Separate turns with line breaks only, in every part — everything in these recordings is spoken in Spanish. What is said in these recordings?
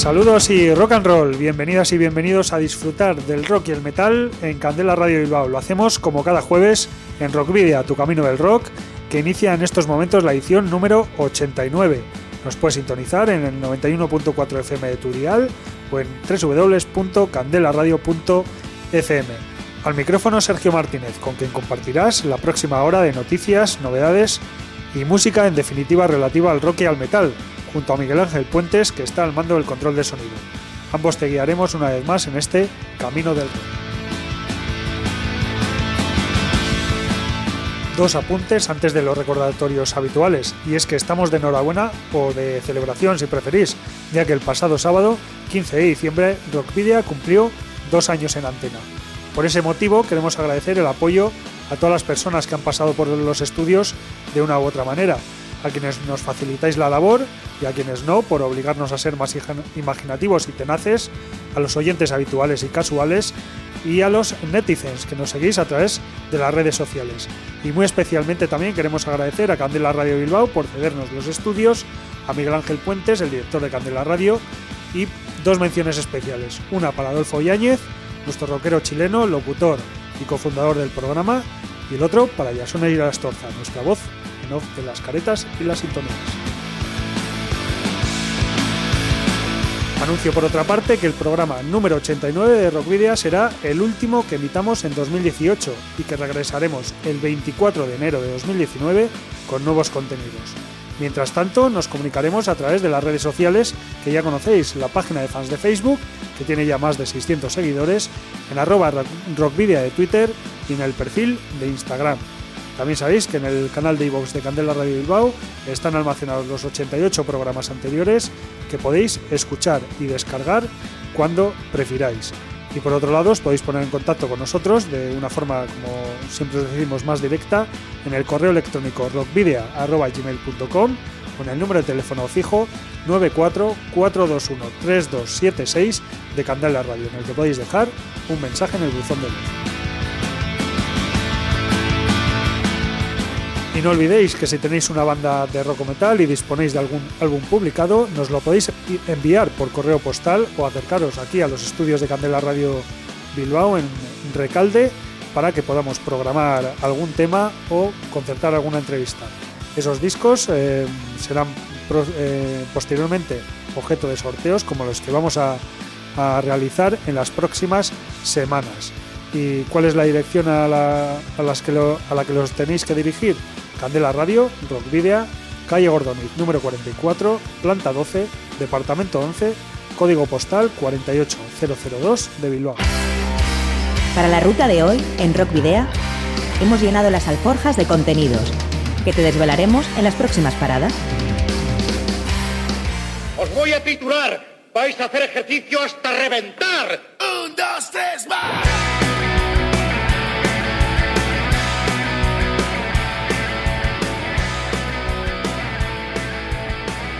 Saludos y rock and roll, bienvenidas y bienvenidos a disfrutar del rock y el metal en Candela Radio Bilbao. Lo hacemos como cada jueves en Rockvidia, tu camino del rock, que inicia en estos momentos la edición número 89. Nos puedes sintonizar en el 91.4 FM de tu dial o en www.candelaradio.fm. Al micrófono Sergio Martínez, con quien compartirás la próxima hora de noticias, novedades y música en definitiva relativa al rock y al metal, junto a Miguel Ángel Puentes, que está al mando del control de sonido. Ambos te guiaremos una vez más en este Camino del. Dos apuntes antes de los recordatorios habituales, y es que estamos de enhorabuena o de celebración si preferís, ya que el pasado sábado, 15 de diciembre, Rockvidia cumplió dos años en antena. Por ese motivo queremos agradecer el apoyo a todas las personas que han pasado por los estudios de una u otra manera, a quienes nos facilitáis la labor y a quienes no por obligarnos a ser más imaginativos y tenaces, a los oyentes habituales y casuales y a los netizens que nos seguís a través de las redes sociales. Y muy especialmente también queremos agradecer a Candela Radio Bilbao por cedernos los estudios, a Miguel Ángel Puentes, el director de Candela Radio, y dos menciones especiales. Una para Adolfo Yáñez, nuestro rockero chileno, locutor y cofundador del programa, y el otro para Yasona Irastorza, nuestra voz en off de las caretas y las sintonías. Anuncio por otra parte que el programa número 89 de Rockvidia será el último que emitamos en 2018 y que regresaremos el 24 de enero de 2019 con nuevos contenidos. Mientras tanto, nos comunicaremos a través de las redes sociales que ya conocéis, la página de fans de Facebook, que tiene ya más de 600 seguidores, en arroba rockvidia de Twitter y en el perfil de Instagram. También sabéis que en el canal de iVoox de Candela Radio Bilbao están almacenados los 88 programas anteriores que podéis escuchar y descargar cuando prefiráis. Y por otro lado, os podéis poner en contacto con nosotros de una forma, como siempre os decimos, más directa en el correo electrónico rockvidia.gmail.com con el número de teléfono fijo 944213276 de Candela Radio, en el que podéis dejar un mensaje en el buzón de voz. Y no olvidéis que si tenéis una banda de rock metal y disponéis de algún álbum publicado, nos lo podéis enviar por correo postal o acercaros aquí a los estudios de Candela Radio Bilbao en Recalde para que podamos programar algún tema o concertar alguna entrevista. Esos discos eh, serán eh, posteriormente objeto de sorteos como los que vamos a realizar en las próximas semanas. ¿Y cuál es la dirección a la, a las que lo, a la que los tenéis que dirigir? Candela Radio, Rockvidia, calle Gordoniz, número 44, planta 12, departamento 11, código postal 48002 de Bilbao.
Para la ruta de hoy, en Rockvidea, hemos llenado las alforjas de contenidos que te desvelaremos en las próximas paradas.
Os voy a titular. Vais a hacer ejercicio hasta reventar. Un, dos, tres, más.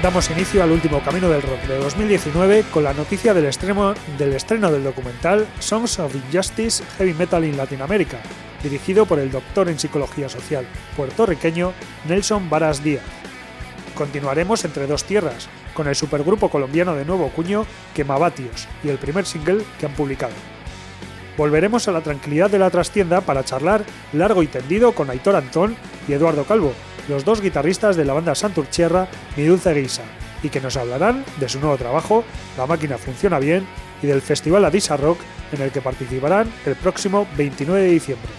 Damos inicio al último camino del rock de 2019 con la noticia del estreno del, documental Songs of Injustice Heavy Metal in Latinoamérica, dirigido por el doctor en psicología social puertorriqueño Nelson Varas Díaz. Continuaremos entre dos tierras, con el supergrupo colombiano de nuevo cuño Quemabatios y el primer single que han publicado. Volveremos a la tranquilidad de la trastienda para charlar largo y tendido con Aitor Antón y Eduardo Calvo, los dos guitarristas de la banda Santurchierra Mi Dulce Guisa, y que nos hablarán de su nuevo trabajo, La máquina funciona bien, y del Festival Adisa Rock en el que participarán el próximo 29 de diciembre.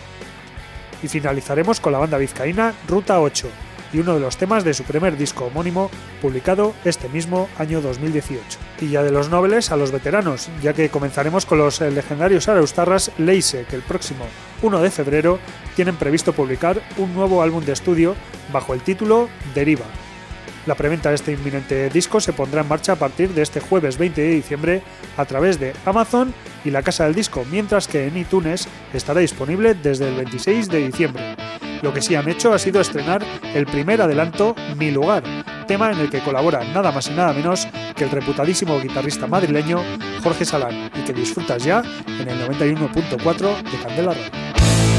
Y finalizaremos con la banda vizcaína Ruta 8, y uno de los temas de su primer disco homónimo, publicado este mismo año 2018. Y ya de los nobles a los veteranos, ya que comenzaremos con los legendarios Araustarras Leise, que el próximo 1 de febrero tienen previsto publicar un nuevo álbum de estudio bajo el título Deriva. La preventa de este inminente disco se pondrá en marcha a partir de este jueves 20 de diciembre a través de Amazon y la Casa del Disco, mientras que en iTunes estará disponible desde el 26 de diciembre. Lo que sí han hecho ha sido estrenar el primer adelanto Mi Lugar, tema en el que colabora nada más y nada menos que el reputadísimo guitarrista madrileño Jorge Salán y que disfrutas ya en el 91.4 de Candela Radio.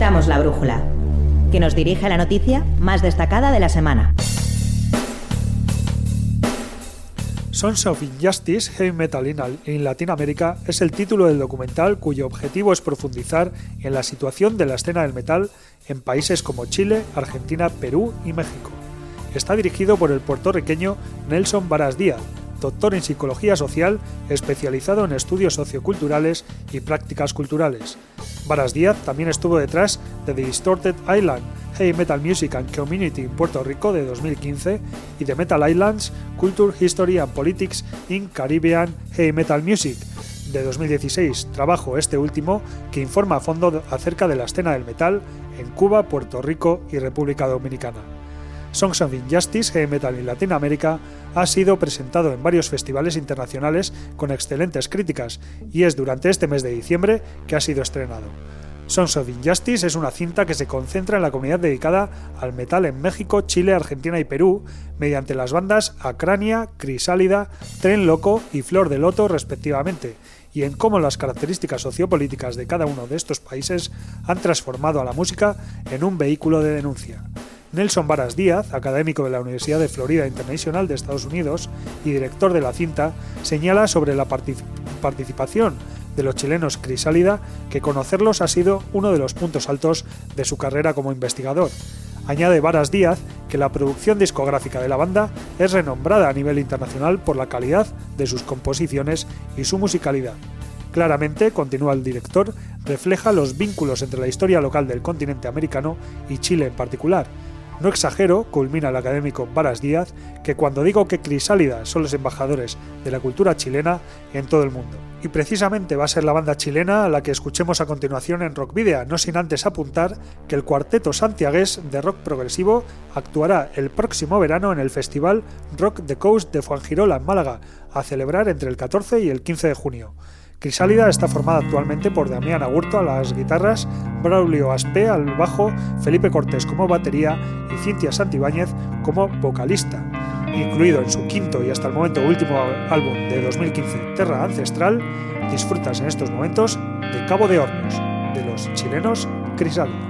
La brújula, que nos dirige la noticia más destacada de la semana.
Sons of Injustice Heavy Metal in Latinoamérica es el título del documental cuyo objetivo es profundizar en la situación de la escena del metal en países como Chile, Argentina, Perú y México. Está dirigido por el puertorriqueño Nelson Varas Díaz, doctor en psicología social especializado en estudios socioculturales y prácticas culturales. Varas Díaz también estuvo detrás de The Distorted Island, Heavy Metal Music and Community en Puerto Rico de 2015 y The Metal Islands, Culture, History and Politics in Caribbean Heavy Metal Music de 2016, trabajo este último que informa a fondo acerca de la escena del metal en Cuba, Puerto Rico y República Dominicana. Songs of Injustice Heavy Metal en Latinoamérica ha sido presentado en varios festivales internacionales con excelentes críticas y es durante este mes de diciembre que ha sido estrenado. Sons of Injustice es una cinta que se concentra en la comunidad dedicada al metal en México, Chile, Argentina y Perú, mediante las bandas Acrania, Crisálida, Tren Loco y Flor de Loto respectivamente, y en cómo las características sociopolíticas de cada uno de estos países han transformado a la música en un vehículo de denuncia. Nelson Varas Díaz, académico de la Universidad de Florida International de Estados Unidos y director de la cinta, señala sobre la participación de los chilenos Crisálida que conocerlos ha sido uno de los puntos altos de su carrera como investigador. Añade Varas Díaz que la producción discográfica de la banda es renombrada a nivel internacional por la calidad de sus composiciones y su musicalidad. Claramente, continúa el director, refleja los vínculos entre la historia local del continente americano y Chile en particular, no exagero, culmina el académico Varas Díaz, que cuando digo que Crisálida son los embajadores de la cultura chilena en todo el mundo. Y precisamente va a ser la banda chilena a la que escuchemos a continuación en Rock Video, no sin antes apuntar que el cuarteto santiagués de rock progresivo actuará el próximo verano en el festival Rock the Coast de Fuengirola en Málaga, a celebrar entre el 14 y el 15 de junio. Crisálida está formada actualmente por Damián Agurto a las guitarras, Braulio Aspe al bajo, Felipe Cortés como batería y Cintia Santibáñez como vocalista. Incluido en su quinto y hasta el momento último álbum de 2015, Terra Ancestral, disfrutas en estos momentos de Cabo de Hornos, de los chilenos Crisálida.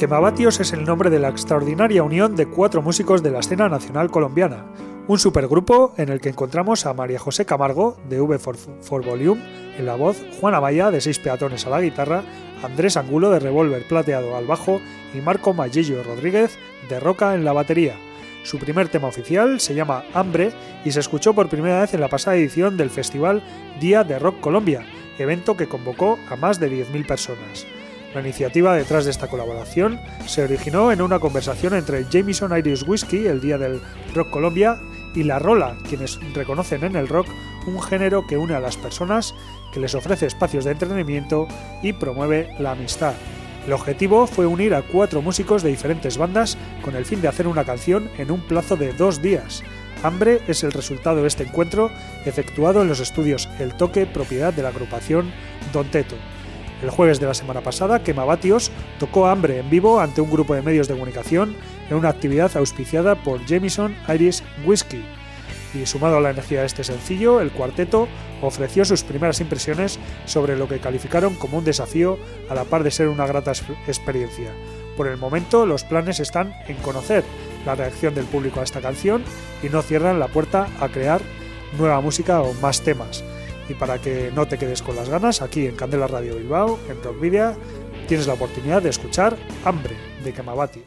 Quemabatios es el nombre de la extraordinaria unión de cuatro músicos de la escena nacional colombiana, un supergrupo en el que encontramos a María José Camargo, de V for, Volume, en la voz, Juan Amaya, de Seis Peatones a la guitarra, Andrés Angulo, de Revolver Plateado al bajo, y Marco Magillo Rodríguez, de Roca, en la batería. Su primer tema oficial se llama Hambre y se escuchó por primera vez en la pasada edición del festival Día de Rock Colombia, evento que convocó a más de 10.000 personas. La iniciativa detrás de esta colaboración se originó en una conversación entre Jameson Irish Whiskey, el día del Rock Colombia, y La Rola, quienes reconocen en el rock un género que une a las personas, que les ofrece espacios de entretenimiento y promueve la amistad. El objetivo fue unir a cuatro músicos de diferentes bandas con el fin de hacer una canción en un plazo de dos días. Hambre es el resultado de este encuentro efectuado en los estudios El Toque, propiedad de la agrupación Don Teto. El jueves de la semana pasada, Quemabatios tocó Hambre en vivo ante un grupo de medios de comunicación en una actividad auspiciada por Jameson Irish Whiskey. Y sumado a la energía de este sencillo, el cuarteto ofreció sus primeras impresiones sobre lo que calificaron como un desafío a la par de ser una grata experiencia. Por el momento, los planes están en conocer la reacción del público a esta canción y no cierran la puerta a crear nueva música o más temas. Y para que no te quedes con las ganas, aquí en Candela Radio Bilbao, en Rockvidia, tienes la oportunidad de escuchar Hambre de Quemabatios.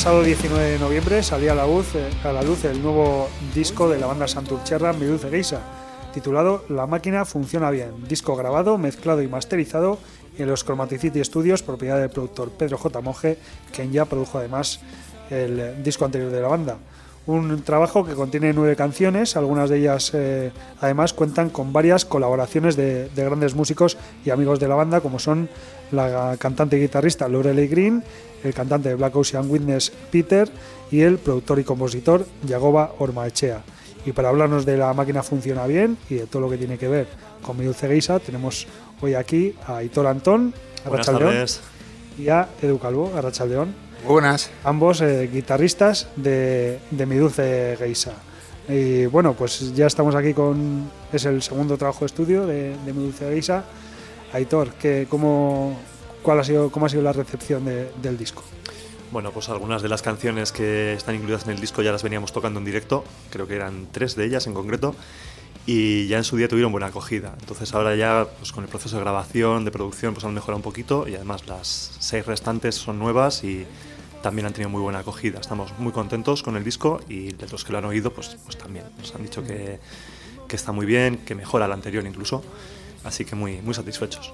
Pasado 19 de noviembre salía a la, luz, eh, a la luz el nuevo disco de la banda Santurcherra Meduce Geisa, titulado La máquina funciona bien, disco grabado, mezclado y masterizado en los Chromaticity Studios, propiedad del productor Pedro J. Monge, quien ya produjo además el disco anterior de la banda. Un trabajo que contiene nueve canciones, algunas de ellas eh, además cuentan con varias colaboraciones de, grandes músicos y amigos de la banda, como son la cantante y guitarrista Lorelei Green, el cantante de Black Ocean Witness Peter y el productor y compositor Yagoba Ormaechea. Y para hablarnos de la máquina funciona bien y de todo lo que tiene que ver con mi dulce geisa, tenemos hoy aquí a Hitor Antón, Arrachaldeón, y a Edu Calvo, Arrachaldeón.
Buenas.
Ambos eh, guitarristas de, de Mi Dulce Geisa. Y bueno, pues ya estamos aquí con. Es el segundo trabajo de estudio de, de Mi Dulce Geisa. Aitor, ¿qué, cómo, cuál ha sido, ¿cómo ha sido la recepción de, del disco?
Bueno, pues algunas de las canciones que están incluidas en el disco ya las veníamos tocando en directo, creo que eran tres de ellas en concreto, y ya en su día tuvieron buena acogida. Entonces ahora ya pues con el proceso de grabación, de producción, pues han mejorado un poquito y además las seis restantes son nuevas y también han tenido muy buena acogida. Estamos muy contentos con el disco y de los que lo han oído, pues, pues también nos han dicho que, que está muy bien, que mejora el anterior incluso. Así que muy, muy satisfechos.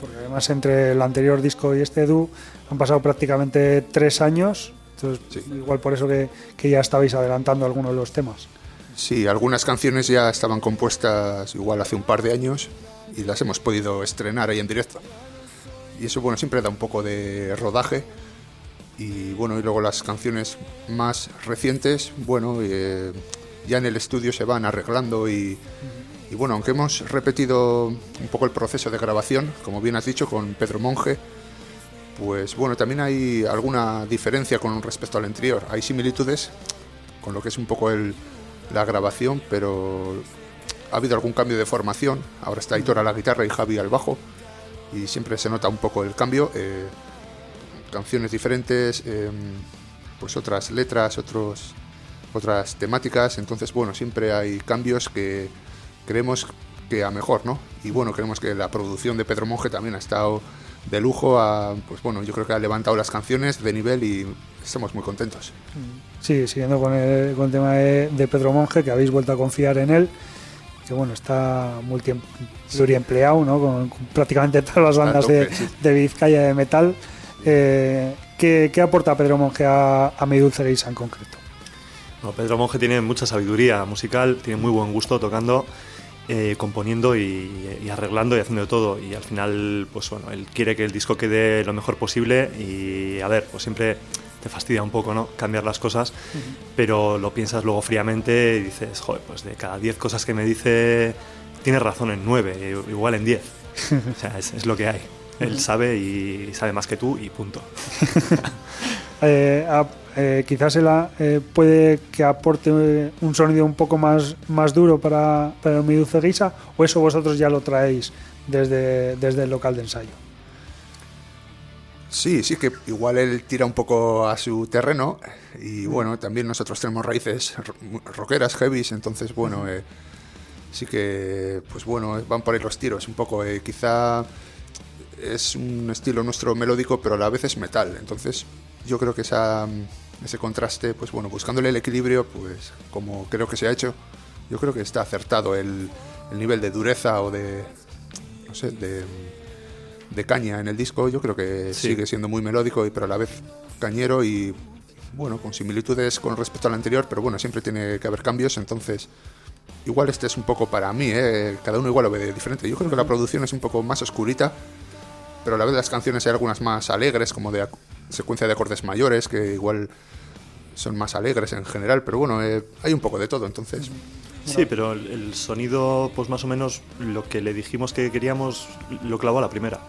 Porque además entre el anterior disco y este Edu han pasado prácticamente tres años, entonces sí. igual por eso que, que, ya estabais adelantando algunos de los temas.
Sí, algunas canciones ya estaban compuestas igual hace un par de años y las hemos podido estrenar ahí en directo. Y eso bueno, siempre da un poco de rodaje. Y bueno, y luego las canciones más recientes, bueno, eh, ya en el estudio se van arreglando y... Uh -huh y bueno, aunque hemos repetido un poco el proceso de grabación, como bien has dicho, con Pedro Monge, pues bueno, también hay alguna diferencia con respecto al anterior. Hay similitudes con lo que es un poco el, la grabación, pero ha habido algún cambio de formación. Ahora está Hitor a la guitarra y Javi al bajo, y siempre se nota un poco el cambio. Eh, canciones diferentes, eh, pues otras letras, otros, otras temáticas. Entonces, bueno, siempre hay cambios que creemos que a mejor, ¿no? Y bueno, creemos que la producción de Pedro Monge también ha estado de lujo, a, pues bueno, yo creo que ha levantado las canciones de nivel y estamos muy contentos.
Sí, siguiendo con el, con el tema de, de, Pedro Monge, que habéis vuelto a confiar en él, que bueno, está multi, pluriempleado, ¿no? Con, con, prácticamente todas las bandas tope, de, sí. de, Vizcaya de metal. Eh, ¿qué, ¿qué, aporta Pedro Monge a, a Mi Dulce Geisa en concreto?
No, Pedro Monge tiene mucha sabiduría musical, tiene muy buen gusto tocando eh, componiendo y, y, arreglando y haciendo todo. Y al final, pues bueno, él quiere que el disco quede lo mejor posible y a ver, pues siempre te fastidia un poco, ¿no? Cambiar las cosas, uh -huh. pero lo piensas luego fríamente y dices, joder, pues de cada 10 cosas que me dice, tiene razón en 9, igual en 10. o sea, es, es, lo que hay. Él sabe y sabe más que tú y punto.
eh, a, eh, quizás él eh, puede que aporte un sonido un poco más, más duro para, para el Medusa Guisa o eso vosotros ya lo traéis desde, desde el local de ensayo.
Sí, sí que igual él tira un poco a su terreno y bueno, también nosotros tenemos raíces rockeras, heavies, entonces bueno, eh, sí que pues bueno, van por ahí los tiros un poco, eh, quizá es un estilo nuestro melódico pero a la vez es metal, entonces yo creo que esa, ese contraste, pues bueno, buscándole el equilibrio, pues como creo que se ha hecho, yo creo que está acertado el, el nivel de dureza o de, no sé, de, de, caña en el disco, yo creo que sí. sigue siendo muy melódico, y pero a la vez cañero y, bueno, con similitudes con respecto al anterior, pero bueno, siempre tiene que haber cambios, entonces igual este es un poco para mí, ¿eh? cada uno igual lo ve diferente. Yo creo que la producción es un poco más oscurita, pero a la vez las canciones hay algunas más alegres, como de secuencia de acordes mayores, que igual son más alegres en general, pero bueno, eh, hay un poco de todo, entonces
Sí, pero el, sonido, pues más o menos lo que le dijimos que queríamos, lo clavó a la primera.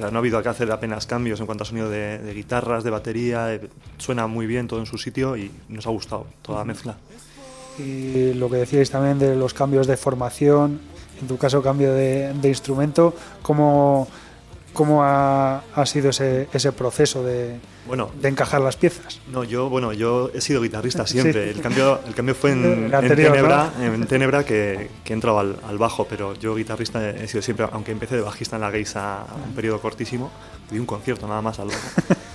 no ha habido que hacer apenas cambios en cuanto a sonido de, guitarras, de batería. Eh, suena muy bien todo en su sitio y nos ha gustado toda la mezcla.
Y lo que decíais también de los cambios de formación, en tu caso cambio de, de instrumento, ¿cómo, cómo ha, ha sido ese, ese proceso de, bueno, de encajar las piezas.
No, yo, bueno, yo he sido guitarrista siempre. El, cambio, el cambio fue en, Tenebra, en Tenebra que, que he entrado al, al, bajo, pero yo guitarrista he sido siempre, aunque empecé de bajista en la Geisa un periodo cortísimo, di un concierto nada más al bajo.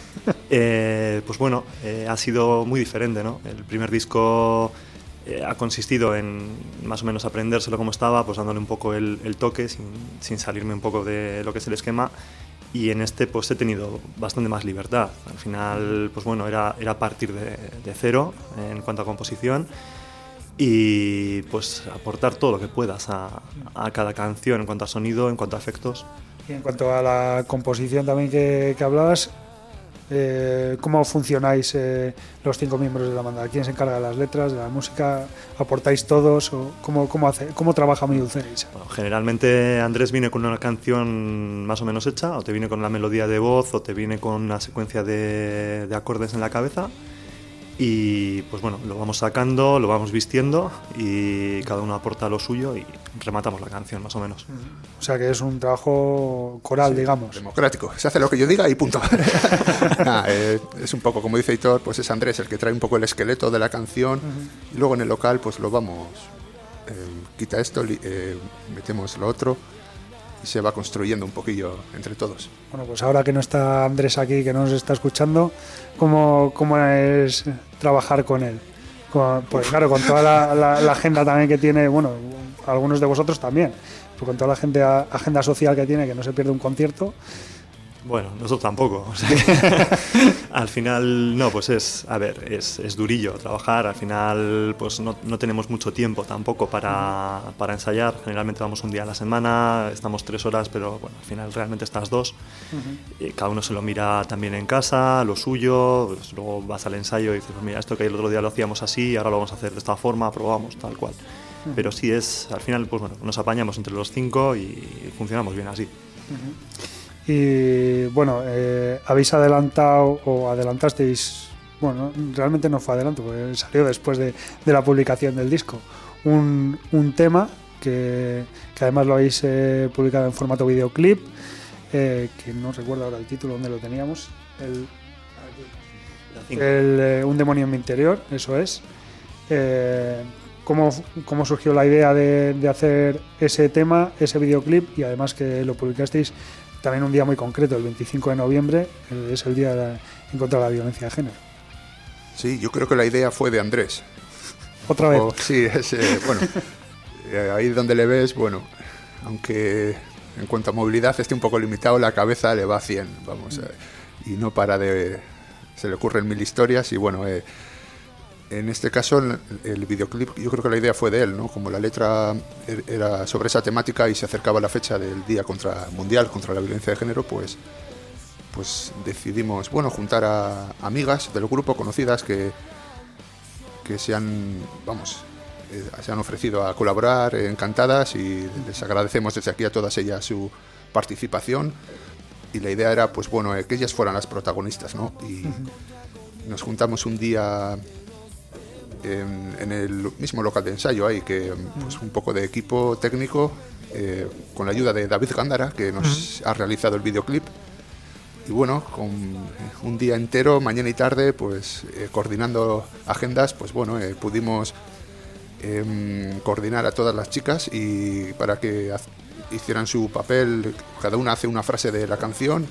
Eh, pues bueno, eh, ha sido muy diferente, ¿no? El primer disco eh, ha consistido en más o menos aprendérselo como estaba, pues dándole un poco el, el toque, sin, sin salirme un poco de lo que es el esquema y en este pues he tenido bastante más libertad. Al final, pues bueno, era, era partir de, de cero en cuanto a composición y pues aportar todo lo que puedas a, a, cada canción en cuanto a sonido, en cuanto a efectos.
Y en cuanto a la composición también que, que hablabas, eh, cómo funcionáis eh, los cinco miembros de la banda. ¿Quién se encarga de las letras, de la música? ¿Aportáis todos? O cómo, cómo, hace, ¿Cómo trabaja mi Bueno,
generalmente Andrés viene con una canción más o menos hecha, o te viene con la melodía de voz, o te viene con una secuencia de, de acordes en la cabeza y pues bueno, lo vamos sacando, lo vamos vistiendo y cada uno aporta lo suyo y rematamos la canción más o menos.
O sea que es un trabajo coral, digamos.
Democrático, se hace lo que yo diga y punto. Eh, es un poco como dice Hitor, pues es Andrés el que trae un poco el esqueleto de la canción y luego en el local pues lo vamos, eh, quita esto, eh, metemos lo otro y se va construyendo un poquillo entre todos.
Bueno, pues ahora que no está Andrés aquí, que no nos está escuchando, ¿cómo, cómo es trabajar con él? pues claro, con toda la, agenda también que tiene, bueno, algunos de vosotros también, con toda la agenda social que tiene, que no se pierde un concierto,
bueno, nosotros tampoco. al final, no, pues es, a ver, es, es durillo trabajar. Al final, pues no, no tenemos mucho tiempo tampoco para, para, ensayar. Generalmente vamos un día a la semana, estamos tres horas, pero bueno, al final realmente estás dos. y cada uno se lo mira también en casa, lo suyo. Pues luego vas al ensayo y dices, pues mira, esto que el otro día lo hacíamos así, ahora lo vamos a hacer de esta forma, probamos, tal cual. Pero sí es, al final, pues bueno, nos apañamos entre los cinco y funcionamos bien así.
Y bueno, eh, habéis adelantado o adelantasteis, bueno, realmente no fue adelanto, porque salió después de, de la publicación del disco, un, un tema que, que, además lo habéis eh, publicado en formato videoclip, eh, que no recuerdo ahora el título donde lo teníamos, el, el Un demonio en mi interior, eso es. ¿Cómo, ¿Cómo, surgió la idea de, de, hacer ese tema, ese videoclip y además que lo publicasteis también un día muy concreto, el 25 de noviembre, es el día de, en contra de la violencia de género.
Sí, yo creo que la idea fue de Andrés.
Otra vez.
O, sí, es, eh, bueno, eh, ahí donde le ves, bueno, aunque en cuanto a movilidad esté un poco limitado, la cabeza le va a 100, vamos, eh, y no para de... Se le ocurren mil historias y bueno, eh, en este caso, el, videoclip, yo creo que la idea fue de él, ¿no? Como la letra er, era sobre esa temática y se acercaba la fecha del Día contra, Mundial contra la Violencia de Género, pues, pues decidimos, bueno, juntar a amigas del grupo, conocidas, que, que se han, vamos, eh, se han ofrecido a colaborar, eh, encantadas, y les agradecemos desde aquí a todas ellas su participación. Y la idea era, pues bueno, eh, que ellas fueran las protagonistas, ¿no? Y nos juntamos un día en, en, el mismo local de ensayo hay que pues, un poco de equipo técnico eh, con la ayuda de David Gándara que nos ha realizado el videoclip. Y bueno con un día entero mañana y tarde pues eh, coordinando agendas pues bueno eh, pudimos em, coordinar a todas las chicas y para que hicieran su papel cada una hace una frase de la canción.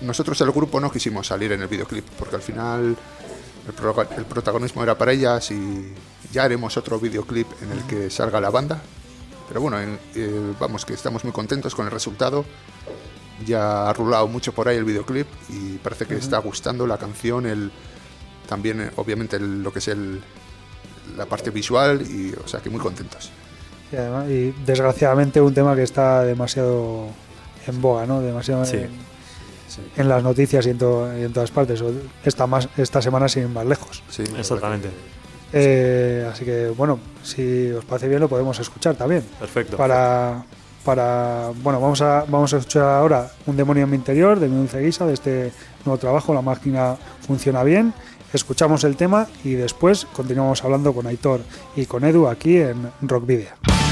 Nosotros el grupo no quisimos salir en el videoclip porque al final el, pro, el, protagonismo era para ellas y ya haremos otro videoclip en el que salga la banda. Pero bueno, en, eh, vamos, que estamos muy contentos con el resultado. Ya ha rulado mucho por ahí el videoclip y parece que uh -huh. está gustando la canción, el, también eh, obviamente el, lo que es el, la parte visual y o sea que muy contentos.
Y, además, y desgraciadamente un tema que está demasiado en boga, ¿no? Demasiado
sí.
en, en las noticias y en, to, y en todas partes. Esta, más, esta semana sin ir más lejos.
Sí, exactamente.
Eh, así que, bueno, si os parece bien, lo podemos escuchar también.
Perfecto.
Para, para bueno, vamos a, vamos a escuchar ahora Un demonio en mi interior de mi dulce guisa, de este nuevo trabajo. La máquina funciona bien. Escuchamos el tema y después continuamos hablando con Aitor y con Edu aquí en Rock Video.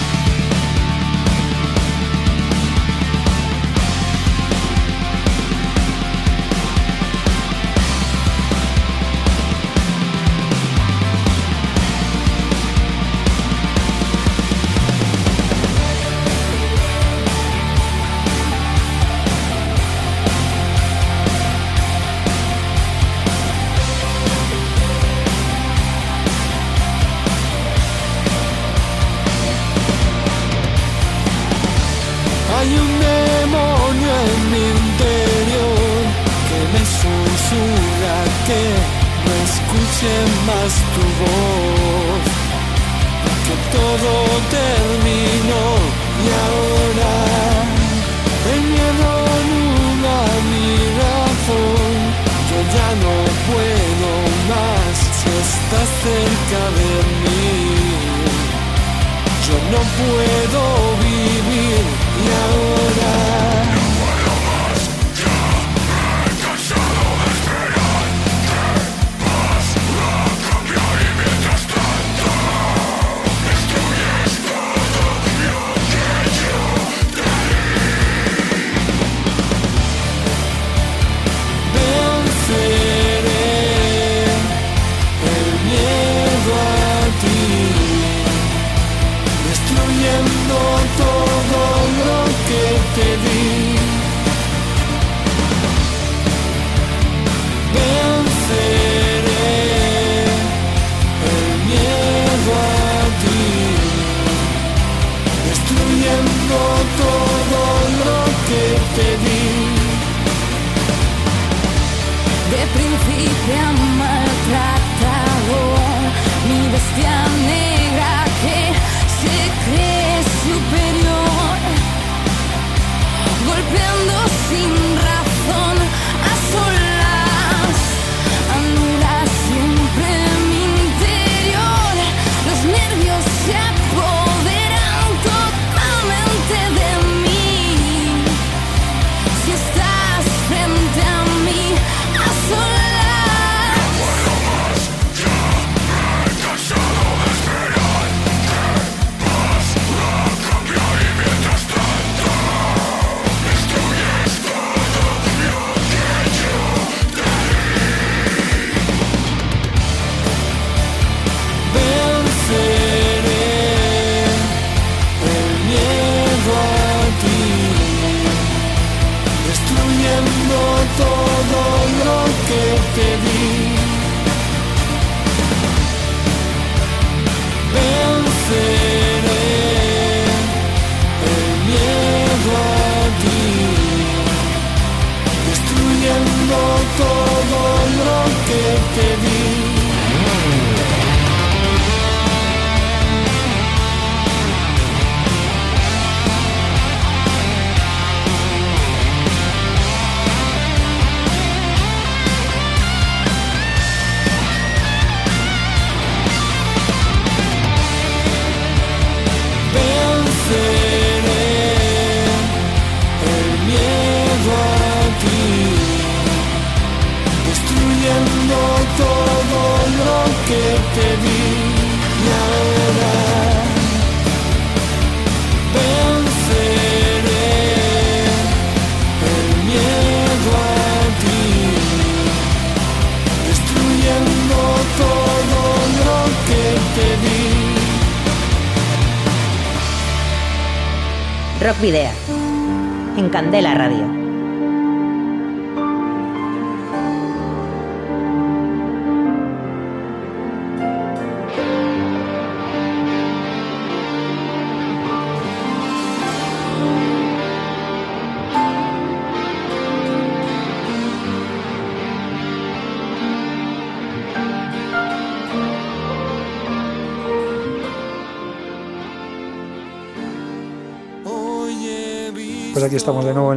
En Candela Radio.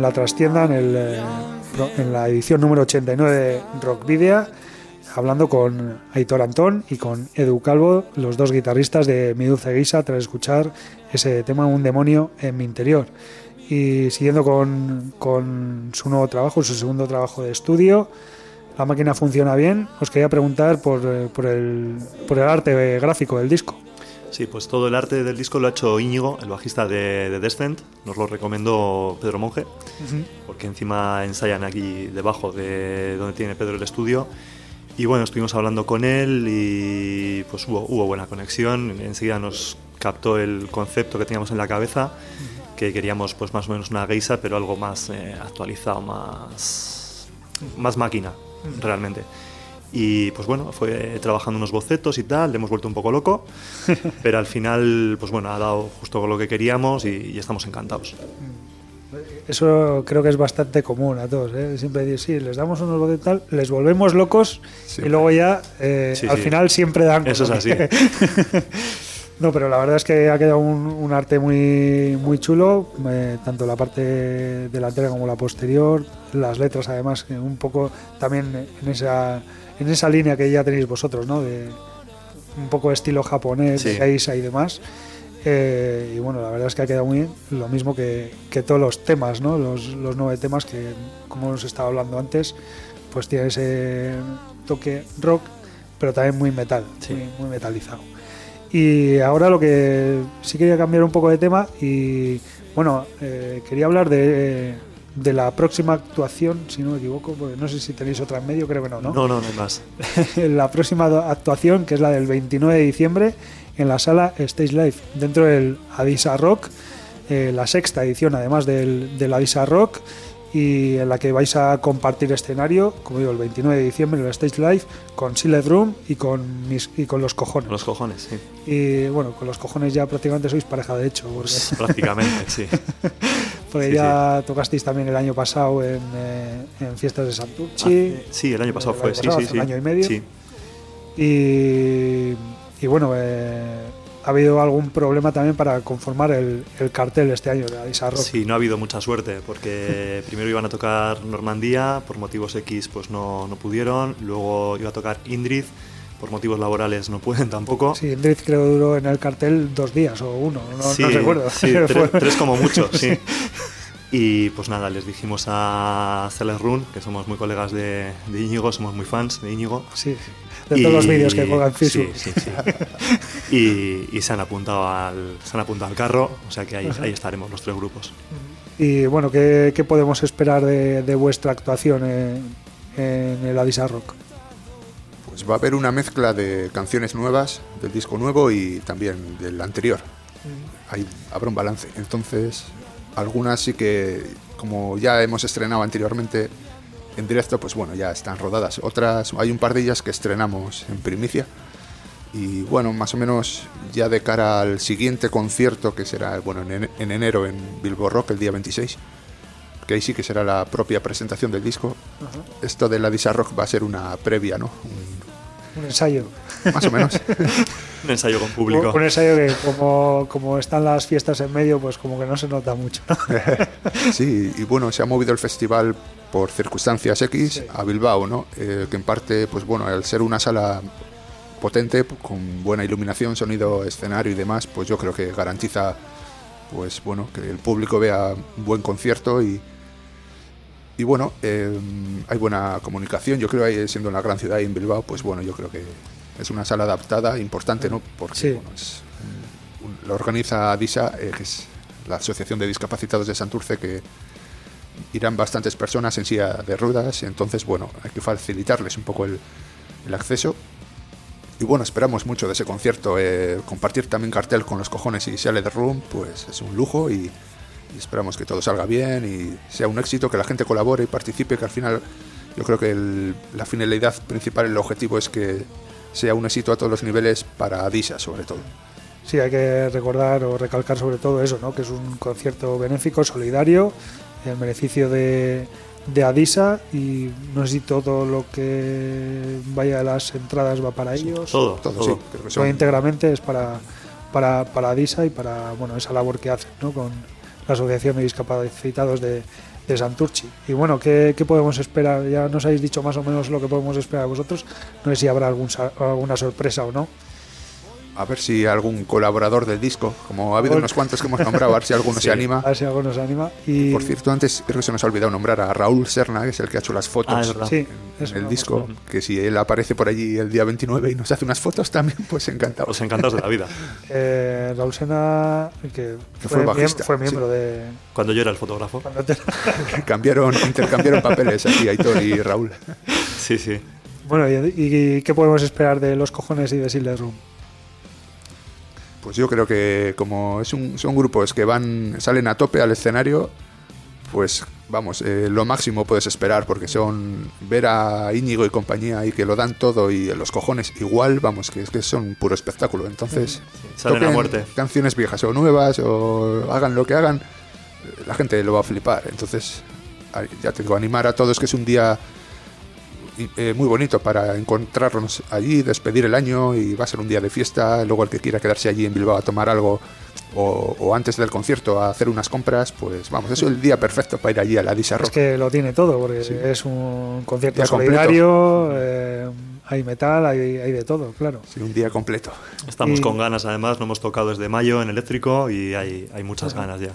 La trastienda, en, el, eh, en la edición número 89 de Rock Video.
hablando con Aitor Antón y con Edu Calvo, los dos guitarristas de Mi Dulce Guisa, tras escuchar ese tema Un demonio en mi interior. Y siguiendo con, su nuevo trabajo, su segundo trabajo de estudio, la máquina funciona bien. Os quería preguntar por, eh, el arte gráfico del disco.
Sí, pues todo el arte del disco lo ha hecho Íñigo, el bajista de, de Descent. Nos lo recomendó Pedro Monge, porque encima ensayan aquí debajo de donde tiene Pedro el estudio. Y bueno, estuvimos hablando con él y pues hubo, hubo buena conexión. Enseguida nos captó el concepto que teníamos en la cabeza, que queríamos pues más o menos una geisa, pero algo más eh, actualizado, más, más máquina, realmente. Y pues bueno, fue trabajando unos bocetos y tal, le hemos vuelto un poco loco, pero al final, pues bueno, ha dado justo lo que queríamos y, y estamos encantados.
Eso creo que es bastante común a todos. ¿eh? Siempre decir, sí, les damos unos bocetos tal, les volvemos locos
Sí.
y luego ya eh,
Sí,
al
sí.
final siempre dan.
Eso es así.
no, pero la verdad es que ha quedado un, un arte muy, muy chulo, eh, tanto la parte delantera como la posterior, las letras además, que un poco también en esa, en esa línea que ya tenéis vosotros, ¿no? De un poco estilo japonés,
Sí.
geisha y demás. Eh, y bueno, la verdad es que ha quedado muy bien, lo mismo que, que todos los temas, ¿no? Los, los nueve temas que, como hemos estado hablando antes, pues tiene ese toque rock, pero también muy metal,
Sí.
muy, muy metalizado. Y ahora lo que sí quería cambiar un poco de tema y bueno, eh, quería hablar de, de la próxima actuación, si no me equivoco, porque no sé si tenéis otra en medio, creo que no, ¿no?
No, no, no hay más.
la próxima actuación, que es la del 29 de diciembre, en la sala Stage Live, dentro del Adisa Rock, eh, la sexta edición además del, del Adisa Rock, y en la que vais a compartir escenario, como digo, el 29 de diciembre en el Stage Live, con Silent Room y con, mis, y con Los Cojones.
Los cojones, sí.
Y bueno, con Los Cojones ya prácticamente sois pareja de hecho, porque,
Prácticamente, sí.
porque
sí,
ya tocasteis también el año pasado en, eh, en Fiestas de Santurchi.
Hace- sí, el año pasado
El
fue,
año
sí,
pasado,
sí,
un año y medio.
Sí.
Y, y bueno, eh, ha habido algún problema también para conformar el, el cartel este año de Rock.
Sí, no ha habido mucha suerte porque primero iban a tocar Normandía, por motivos X pues no, no pudieron, luego iba a tocar Indrid, por motivos laborales no pueden tampoco.
Sí, Indrid creo que duró en el cartel dos días o uno, no,
Sí,
no recuerdo.
sí, tres como mucho, sí. Y pues nada, les dijimos a Celes Run, que somos muy colegas de, de Íñigo, somos muy fans de Íñigo.
Sí, de todos los vídeos que juegan
sí,
Facebook.
sí, sí. Y, y se han apuntado al se han apuntado al carro, o sea que ahí, ahí estaremos los tres grupos.
Y bueno, ¿qué, qué podemos esperar de, de vuestra actuación en, en el Adisa Rock?
Pues va a haber una mezcla de canciones nuevas, del disco nuevo y también del anterior. Ahí habrá un balance. Entonces, algunas sí que, como ya hemos estrenado anteriormente en directo, pues bueno, ya están rodadas. Otras, hay un par de ellas que estrenamos en primicia. Y bueno, más o menos ya de cara al siguiente concierto, que será bueno, en, ene- en enero en Bilbo Rock, el día 26, que ahí sí que será la propia presentación del disco. Esto de la Disa Rock va a ser una previa, ¿no? Un-
Un ensayo.
Más o menos.
Un ensayo con público.
Un ensayo que como, como están las fiestas en medio, pues como que no se nota mucho. ¿no?
Sí, y bueno, se ha movido el festival por circunstancias X a Bilbao, ¿no? Eh, que en parte, pues bueno, al ser una sala potente, con buena iluminación, sonido, escenario y demás, pues yo creo que garantiza, pues bueno, que el público vea un buen concierto y, y bueno, eh, hay buena comunicación. Yo creo que siendo una gran ciudad y en Bilbao, pues bueno, yo creo que es una sala adaptada, importante, ¿no? Porque
Sí.
bueno, es lo organiza DISA, eh, que es la Asociación de Discapacitados de Santurce, que irán bastantes personas en silla de ruedas, entonces bueno, hay que facilitarles un poco el, el acceso. Y bueno, esperamos mucho de ese concierto. eh, compartir también cartel con los cojones y sale de room, pues es un lujo y, y esperamos que todo salga bien y sea un éxito, que la gente colabore y participe, que al final yo creo que el- la finalidad principal, el objetivo es que sea un éxito a todos los niveles para Adisa sobre todo.
Sí, hay que recordar o recalcar sobre todo eso, ¿no? que es un concierto benéfico, solidario, en beneficio de, de Adisa y no sé si todo lo que vaya a las entradas va para ellos.
Todo,
Todo,
todo.
sí, creo que
Todo
son-
íntegramente es para, para, para Adisa y para bueno esa labor que hacen ¿no? con la Asociación de Discapacitados de, de Santurchi. Y bueno, ¿qué, ¿qué, podemos esperar? Ya nos habéis dicho más o menos lo que podemos esperar vosotros. No sé si habrá algún, alguna sorpresa o no
a ver si algún colaborador del disco, como ha habido unos cuantos que hemos nombrado, a ver si alguno se anima.
A ver si alguno se anima. Y...
Por cierto, antes creo que se nos ha olvidado nombrar a Raúl Serna, que es el que ha hecho las fotos
ah, sí,
en, el disco, que si él aparece por allí el día 29 y nos hace unas fotos también, pues encantado.
Pues encantados de la vida.
eh, Raúl Serna, que,
fue, bajista,
fue miembro de...
Cuando yo era el fotógrafo.
cambiaron, intercambiaron papeles aquí, Aitor y Raúl.
Sí, sí.
Bueno, ¿y, ¿y, qué podemos esperar de Los Cojones y de Silver Room?
Pues yo creo que como es un, son grupos que van salen a tope al escenario, pues vamos, eh, lo máximo puedes esperar porque son ver a Íñigo y compañía y que lo dan todo y los cojones igual, vamos, que es que son un puro espectáculo. Entonces,
salen a muerte.
Canciones viejas o nuevas o hagan lo que hagan, la gente lo va a flipar. Entonces, ya tengo que animar a todos que es un día eh, muy bonito para encontrarnos allí, despedir el año y va a ser un día de fiesta. Luego el que quiera quedarse allí en Bilbao a tomar algo o, antes del concierto a hacer unas compras, pues vamos, es el día perfecto para ir allí a la Disa
Es que lo tiene todo, porque es un concierto solidario, eh, hay metal, hay, hay, de todo, claro.
Sí, un día completo.
Estamos con ganas, además, no hemos tocado desde mayo en eléctrico y hay, hay muchas ganas ya.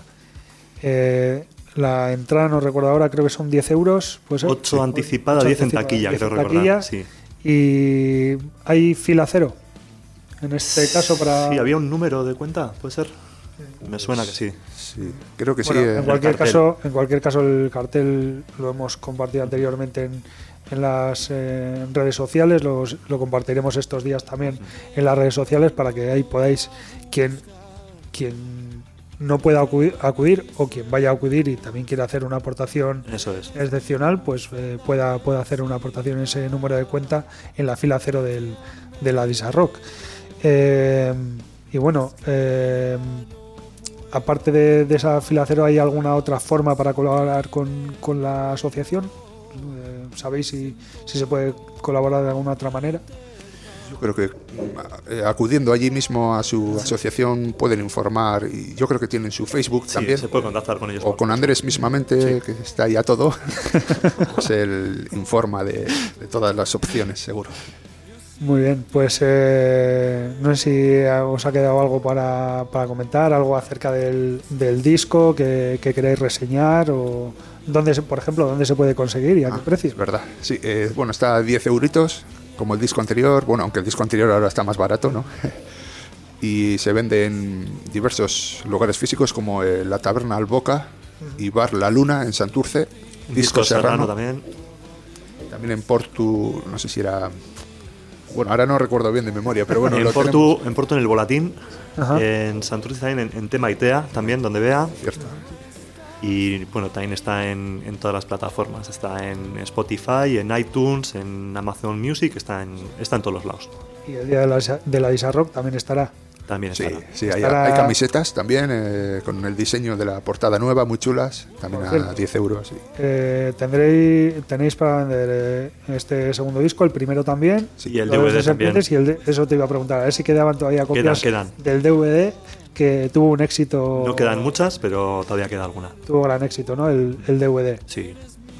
Eh, la entrada, no recuerdo ahora, creo que son 10 euros. Pues,
8 anticipada, 10 en taquilla, creo recordar. Sí.
Y hay fila cero. En este caso para...
Sí, había un número de cuenta, ¿puede ser? Me suena que sí.
Sí, creo que sí.
En eh, cualquier, caso, en cualquier caso, el cartel lo hemos compartido anteriormente en, en las eh, redes sociales, lo compartiremos estos días también en las redes sociales para que ahí podáis, quien, quien no pueda acudir, o quien vaya a acudir y también quiera hacer una aportación excepcional, pues eh, pueda, pueda hacer una aportación en ese número de cuenta en la fila cero del, de la Disa Rock. Eh, y bueno, eh, aparte de, esa fila cero, ¿hay alguna otra forma para colaborar con, con la asociación? ¿Sabéis si, si se puede colaborar de alguna otra manera?
Yo creo que eh, acudiendo allí mismo a su asociación pueden informar y yo creo que tienen su Facebook también.
Se puede contactar con ellos.
O con Andrés mismamente, que está ahí a todo. pues él informa de, todas las opciones, seguro.
Muy bien, pues eh, no sé si os ha quedado algo para, para comentar, algo acerca del, del disco que, que, queréis reseñar o dónde, por ejemplo, dónde se puede conseguir y a qué ah, precio.
verdad, sí, eh, bueno, está a 10 euritos, como el disco anterior, bueno, aunque el disco anterior ahora está más barato, ¿no? y se vende en diversos lugares físicos como eh, la Taberna Alboca y Bar La Luna en Santurce,
Disco, Serrano, también.
También en Portu, no sé si era... Bueno, ahora no recuerdo bien de memoria, pero bueno.
en, Portu, en Portu en el Volatín, en Santurce también, en, en Tema Itea también, donde vea.
Cierto.
Y bueno, también está en, todas las plataformas. Está en Spotify, en iTunes, en Amazon Music, está en, está en todos los lados.
Y el día de la, de la también estará.
También estará.
Sí, hay, camisetas también eh, con el diseño de la portada nueva, muy chulas, también a 10 euros.
Eh, tendréis, tenéis para vender eh, este segundo disco, el primero también.
y el DVD también.
Y el eso te iba a preguntar, a ver si quedaban todavía copias del DVD que tuvo un éxito.
No quedan muchas, pero todavía queda alguna.
Tuvo gran éxito, ¿no? El, el DVD.
Sí.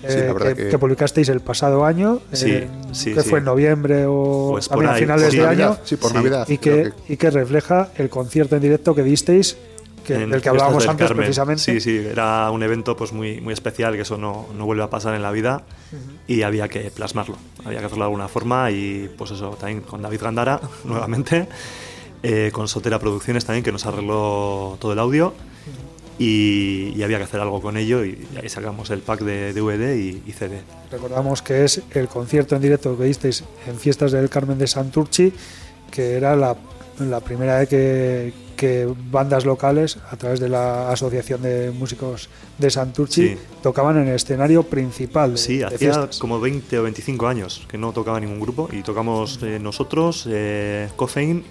Eh, que, publicasteis el pasado año,
sí,
que fue en noviembre o pues a finales de año,
sí, por Navidad,
y que, y que refleja el concierto en directo que disteis que, del que hablábamos antes precisamente.
Sí, sí, era un evento pues muy, muy especial, que eso no, no vuelve a pasar en la vida y había que plasmarlo, había que hacerlo de alguna forma y pues eso, también con David Gandara nuevamente. Eh, con Sotera Producciones también, que nos arregló todo el audio. Y, había que hacer algo con ello y, ahí sacamos el pack de DVD y, CD.
Recordamos que es el concierto en directo que disteis en Fiestas del Carmen de Santurchi, que era la, la primera vez que, que bandas locales, a través de la Asociación de Músicos de Santurchi, tocaban en el escenario principal.
sí, hacía como 20 o 25 años que no tocaba ningún grupo y tocamos eh, nosotros, eh,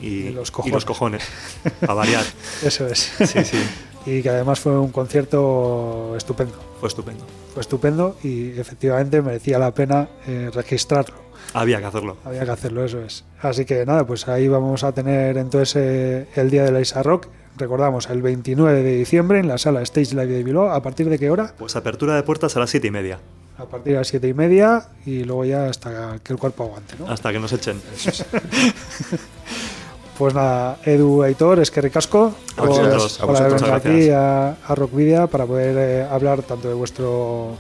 y,
los cojones,
a variar.
Eso es.
Sí, sí.
Y que además fue un concierto estupendo.
Fue estupendo.
Fue estupendo y efectivamente merecía la pena eh, registrarlo.
Había que hacerlo.
Había que hacerlo, eso es. Así que nada, pues ahí vamos a tener entonces eh, el día de la Isa Rock, recordamos, el 29 de diciembre en la sala Stage Live de Bilbao. ¿A partir de qué hora?
Pues apertura de puertas a las siete y media.
A partir de las siete y media y luego ya hasta que el cuerpo aguante, ¿no?
Hasta que nos echen.
Pues nada, Edu Aitor, es que ricasco
A vosotros, a vosotros,
aquí a, a Rockvidia para poder eh, hablar tanto de vuestro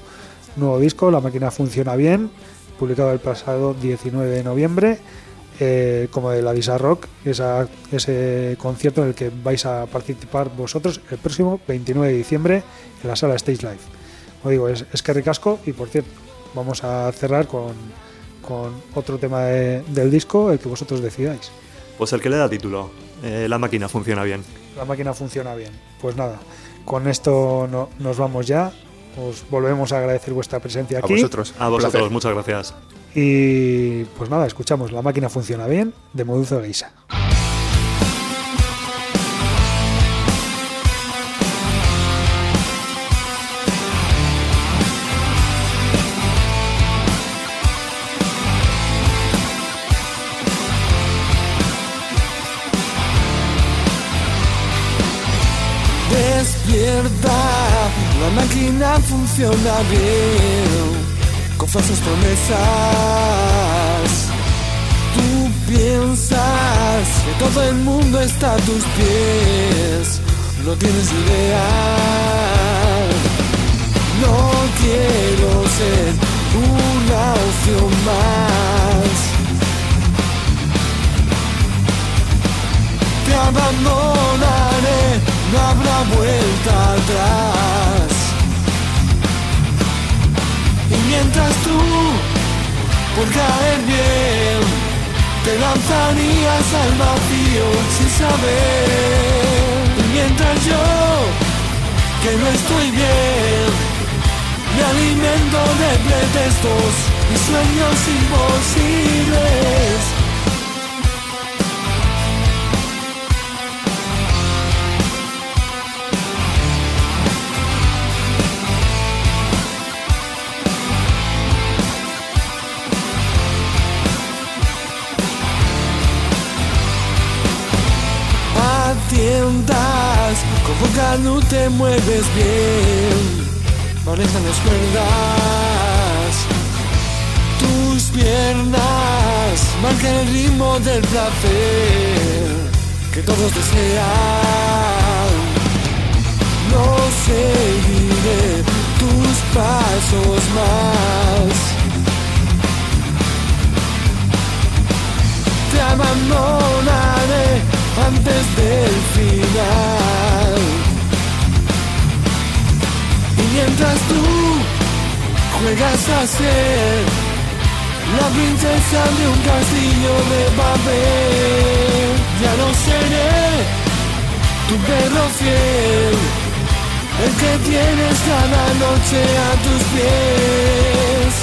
nuevo disco, La máquina funciona bien, publicado el pasado 19 de noviembre, eh, como de la Disa Rock, esa, ese concierto en el que vais a participar vosotros el próximo 29 de diciembre en la sala Stage Live. Como digo, es, es que ricasco y por cierto, vamos a cerrar con, con otro tema de- del disco, el que vosotros decidáis.
Pues el que le da título. eh, la máquina funciona bien.
La máquina funciona bien. Pues nada, con esto no- nos vamos ya. Os volvemos a agradecer vuestra presencia
A
aquí.
vosotros.
A vosotros,
placer.
muchas gracias.
Y pues nada, escuchamos La máquina funciona bien de Moduzo Geisa.
La máquina funciona bien, con falsas promesas. Tú piensas que todo el mundo está a tus pies, no tienes idea. No quiero ser una opción más. te abandonaré, no habrá vuelta atrás. Mientras tú, por caer bien, te lanzarías al vacío sin saber. Y mientras yo, que no estoy bien, me alimento de pretextos y sueños imposibles. No te mueves bien, manejan las cuerdas. Tus piernas marcan el ritmo del placer que todos desean. No seguiré tus pasos más. te abandonaré antes del final. Y mientras tú juegas a ser la princesa de un castillo de papel, ya no seré tu perro fiel, el que tienes cada noche a tus pies.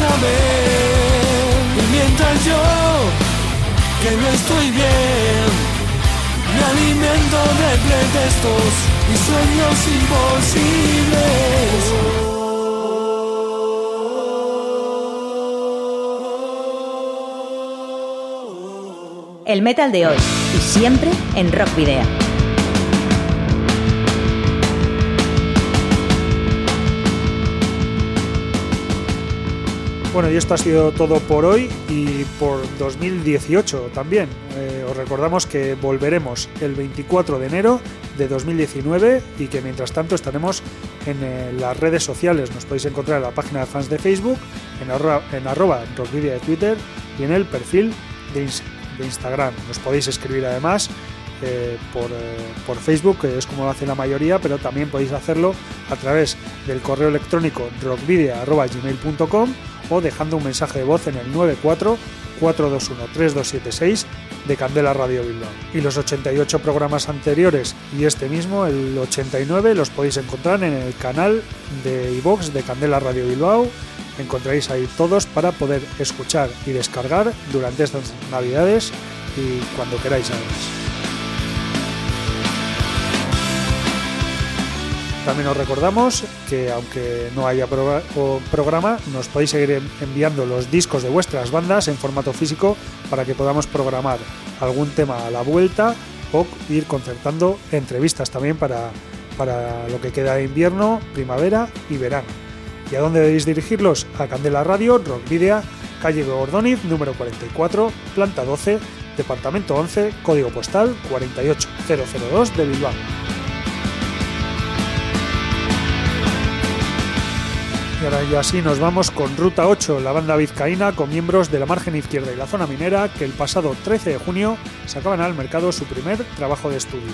Saber. Y mientras yo, que no estoy bien, me alimento de pretextos y sueños imposibles.
El metal de hoy y siempre en Rock Video.
Bueno, y esto ha sido todo por hoy y por 2018 también. Eh, os recordamos que volveremos el 24 de enero de 2019 y que mientras tanto estaremos en eh, las redes sociales. Nos podéis encontrar en la página de fans de Facebook, en, arroba, en rockvidia de Twitter y en el perfil de, Instagram. Nos podéis escribir además eh, por, por, Facebook, que es como lo hace la mayoría, pero también podéis hacerlo a través del correo electrónico rockvidia.gmail.com dejando un mensaje de voz en el 94 421 3276 de Candela Radio Bilbao. Y los 88 programas anteriores y este mismo, el 89, los podéis encontrar en el canal de iVox de Candela Radio Bilbao. Encontraréis ahí todos para poder escuchar y descargar durante estas navidades y cuando queráis. También os recordamos que aunque no haya programa, nos podéis seguir enviando los discos de vuestras bandas en formato físico para que podamos programar algún tema a la vuelta o ir concertando entrevistas también para, para lo que queda de invierno, primavera y verano. ¿Y a dónde debéis dirigirlos? A Candela Radio, Rock Video, calle Gordoniz, número 44, planta 12, departamento 11, código postal 48002 de Bilbao. Y ahora ya así nos vamos con Ruta 8, la banda vizcaína con miembros de la margen izquierda y la zona minera que el pasado 13 de junio sacaban al mercado su primer trabajo de estudio.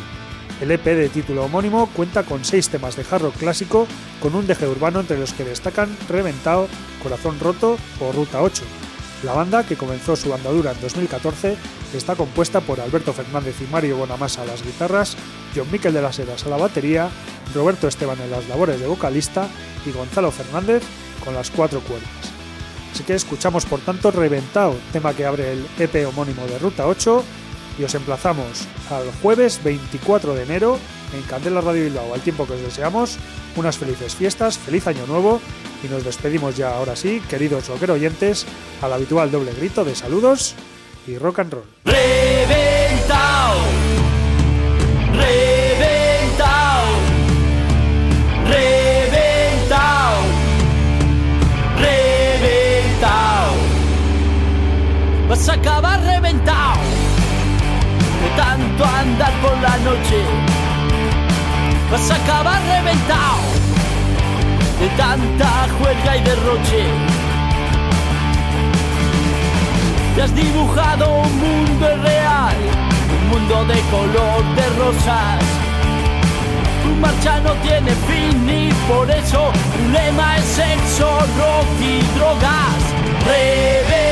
El EP de título homónimo cuenta con seis temas de jarro clásico con un deje urbano entre los que destacan Reventado, Corazón Roto o Ruta 8. La banda, que comenzó su andadura en 2014, está compuesta por Alberto Fernández y Mario Bonamassa a las guitarras, John Miquel de las Heras a la batería, Roberto Esteban en las labores de vocalista y Gonzalo Fernández con las cuatro cuerdas. Así que escuchamos por tanto Reventado, tema que abre el EP homónimo de Ruta 8 y os emplazamos al jueves 24 de enero en Candela Radio Bilbao, al tiempo que os deseamos unas felices fiestas, feliz año nuevo y nos despedimos ya ahora sí, queridos rocker oyentes, al habitual doble grito de saludos y rock and roll.
Reventado, reventado, reventado, reventado. Vas a acabar reventado de tanto andar por la noche. Vas a acabar reventado de tanta juerga y derroche. Te has dibujado un mundo real, un mundo de color de rosas. Tu marcha no tiene fin y por eso tu lema es sexo, rock y drogas.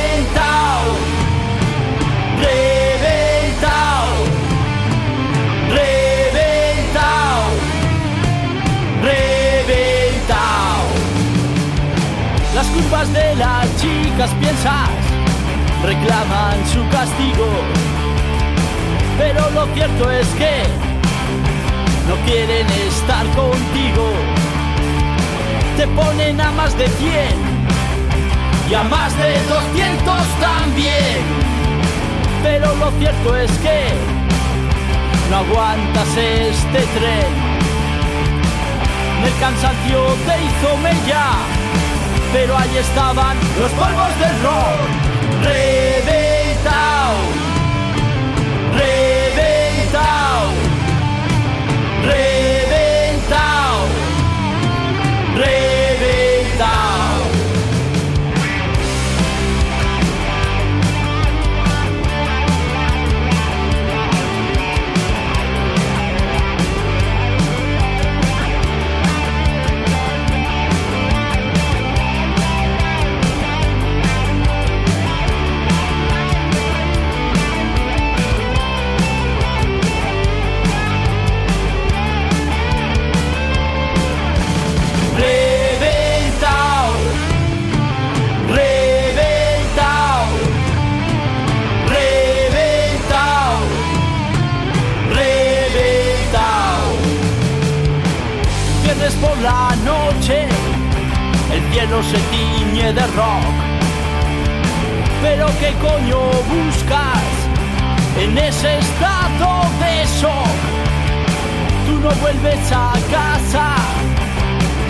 Culpas de las chicas piensas reclaman su castigo. Pero lo cierto es que no quieren estar contigo. Te ponen a más de 100 y a más de 200 también. Pero lo cierto es que no aguantas este tren. El cansancio te hizo mella, pero ahí estaban los polvos del rock cielo se tiñe de rock. Pero qué coño buscas en ese estado de shock. Tú no vuelves a casa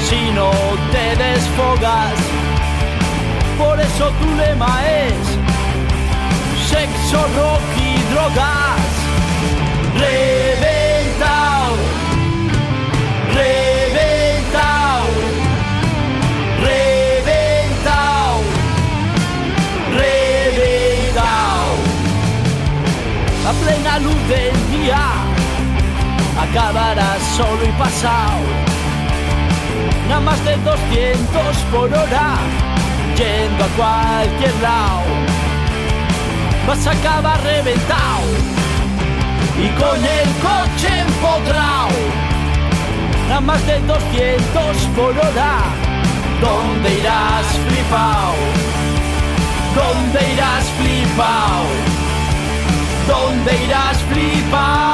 si no te desfogas. Por eso tu lema es sexo, rock y drogas. A plena luz del día acabarás solo y pasado. Nada más de 200 por hora, yendo a cualquier lado. Vas a acabar reventado y con el coche empotrado. Nada más de 200 por hora, ¿dónde irás flipao? ¿Dónde irás flipao? ¿Dónde irás flipao?